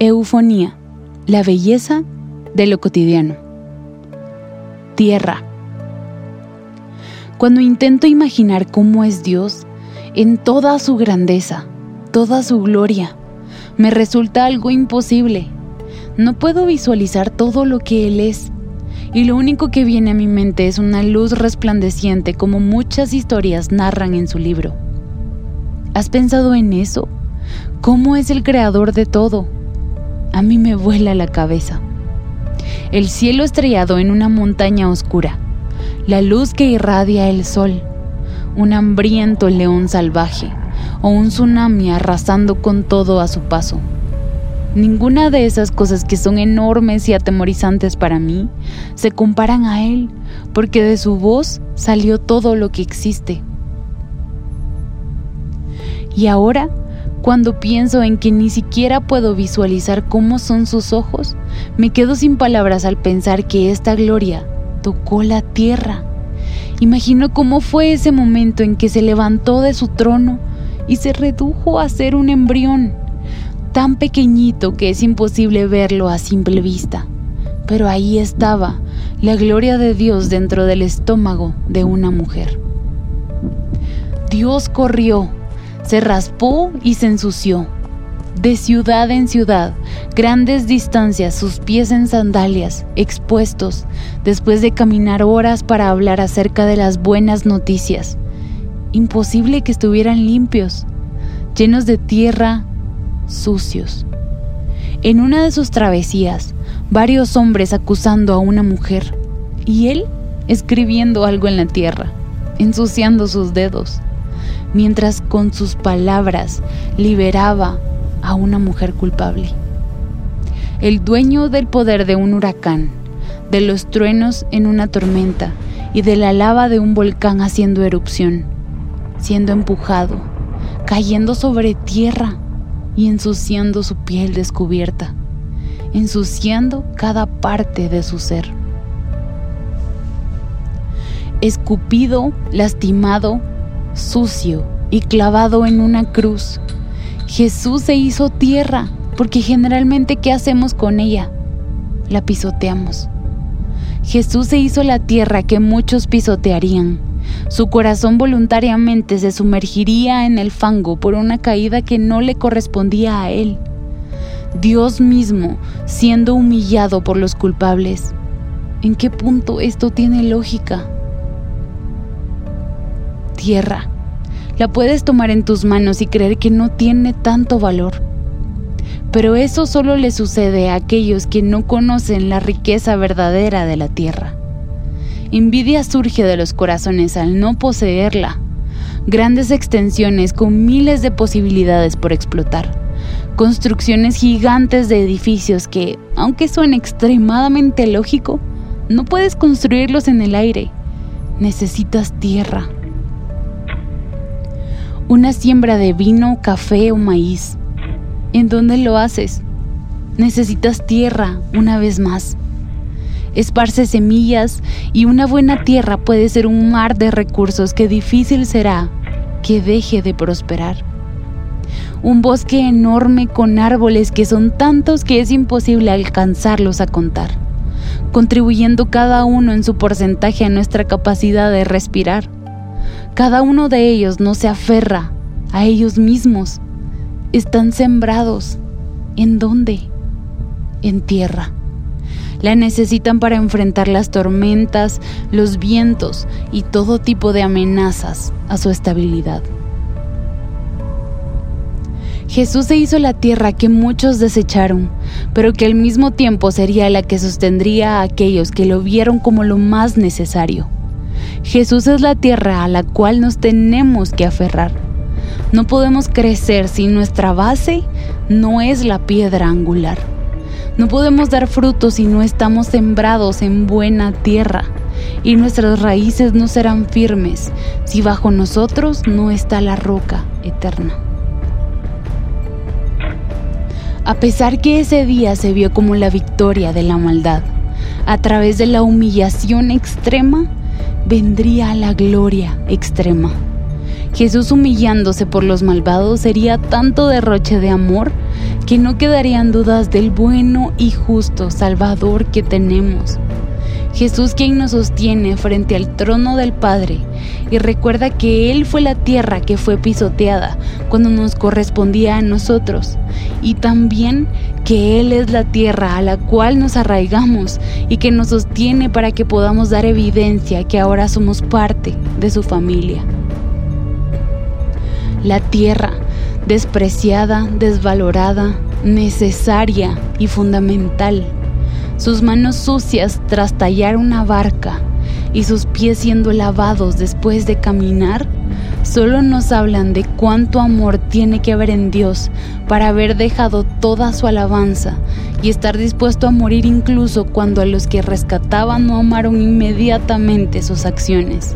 Eufonía, la belleza de lo cotidiano. Tierra. Cuando intento imaginar cómo es Dios, en toda su grandeza, toda su gloria, me resulta algo imposible. No puedo visualizar todo lo que Él es, y lo único que viene a mi mente es una luz resplandeciente como muchas historias narran en su libro. ¿Has pensado en eso? ¿Cómo es el creador de todo? A mí me vuela la cabeza. El cielo estrellado en una montaña oscura, la luz que irradia el sol, un hambriento león salvaje o un tsunami arrasando con todo a su paso. Ninguna de esas cosas que son enormes y atemorizantes para mí se comparan a Él, porque de su voz salió todo lo que existe. Y ahora cuando pienso en que ni siquiera puedo visualizar cómo son sus ojos, me quedo sin palabras al pensar que esta gloria tocó la tierra. Imagino cómo fue ese momento en que se levantó de su trono y se redujo a ser un embrión, tan pequeñito que es imposible verlo a simple vista. Pero ahí estaba la gloria de Dios dentro del estómago de una mujer. Dios corrió se raspó y se ensució. De ciudad en ciudad, grandes distancias, sus pies en sandalias, expuestos, después de caminar horas para hablar acerca de las buenas noticias. Imposible que estuvieran limpios, llenos de tierra, sucios. En una de sus travesías, varios hombres acusando a una mujer, y él escribiendo algo en la tierra, ensuciando sus dedos mientras con sus palabras liberaba a una mujer culpable. El dueño del poder de un huracán, de los truenos en una tormenta y de la lava de un volcán haciendo erupción, siendo empujado, cayendo sobre tierra y ensuciando su piel descubierta, ensuciando cada parte de su ser. Escupido, lastimado, sucio y clavado en una cruz. Jesús se hizo tierra, porque generalmente ¿qué hacemos con ella? La pisoteamos. Jesús se hizo la tierra que muchos pisotearían. Su corazón voluntariamente se sumergiría en el fango por una caída que no le correspondía a él. Dios mismo siendo humillado por los culpables. ¿En qué punto esto tiene lógica? Tierra. La puedes tomar en tus manos y creer que no tiene tanto valor. Pero eso solo le sucede a aquellos que no conocen la riqueza verdadera de la tierra. Envidia surge de los corazones al no poseerla. Grandes extensiones con miles de posibilidades por explotar. Construcciones gigantes de edificios que, aunque suene extremadamente lógico, no puedes construirlos en el aire. Necesitas tierra una siembra de vino, café o maíz. ¿En dónde lo haces? Necesitas tierra una vez más. Esparce semillas y una buena tierra puede ser un mar de recursos que difícil será que deje de prosperar. Un bosque enorme con árboles que son tantos que es imposible alcanzarlos a contar, contribuyendo cada uno en su porcentaje a nuestra capacidad de respirar. Cada uno de ellos no se aferra a ellos mismos. Están sembrados. ¿En dónde? En tierra. La necesitan para enfrentar las tormentas, los vientos y todo tipo de amenazas a su estabilidad. Jesús se hizo la tierra que muchos desecharon, pero que al mismo tiempo sería la que sostendría a aquellos que lo vieron como lo más necesario. Jesús es la tierra a la cual nos tenemos que aferrar. No podemos crecer si nuestra base no es la piedra angular. No podemos dar frutos si no estamos sembrados en buena tierra. Y nuestras raíces no serán firmes si bajo nosotros no está la roca eterna. A pesar que ese día se vio como la victoria de la maldad, a través de la humillación extrema, vendría la gloria extrema. Jesús humillándose por los malvados sería tanto derroche de amor que no quedarían dudas del bueno y justo Salvador que tenemos. Jesús quien nos sostiene frente al trono del Padre y recuerda que Él fue la tierra que fue pisoteada cuando nos correspondía a nosotros y también que Él es la tierra a la cual nos arraigamos y que nos sostiene para que podamos dar evidencia que ahora somos parte de su familia. La tierra, despreciada, desvalorada, necesaria y fundamental sus manos sucias tras tallar una barca y sus pies siendo lavados después de caminar, solo nos hablan de cuánto amor tiene que haber en Dios para haber dejado toda su alabanza y estar dispuesto a morir incluso cuando a los que rescataban no amaron inmediatamente sus acciones.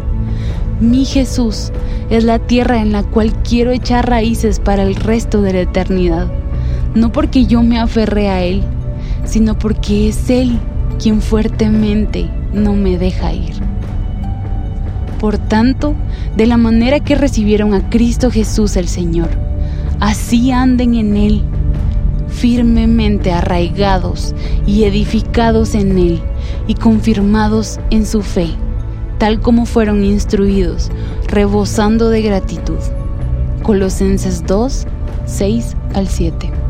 Mi Jesús es la tierra en la cual quiero echar raíces para el resto de la eternidad, no porque yo me aferré a Él, sino porque es Él quien fuertemente no me deja ir. Por tanto, de la manera que recibieron a Cristo Jesús el Señor, así anden en Él, firmemente arraigados y edificados en Él y confirmados en su fe, tal como fueron instruidos, rebosando de gratitud. Colosenses 2, 6 al 7.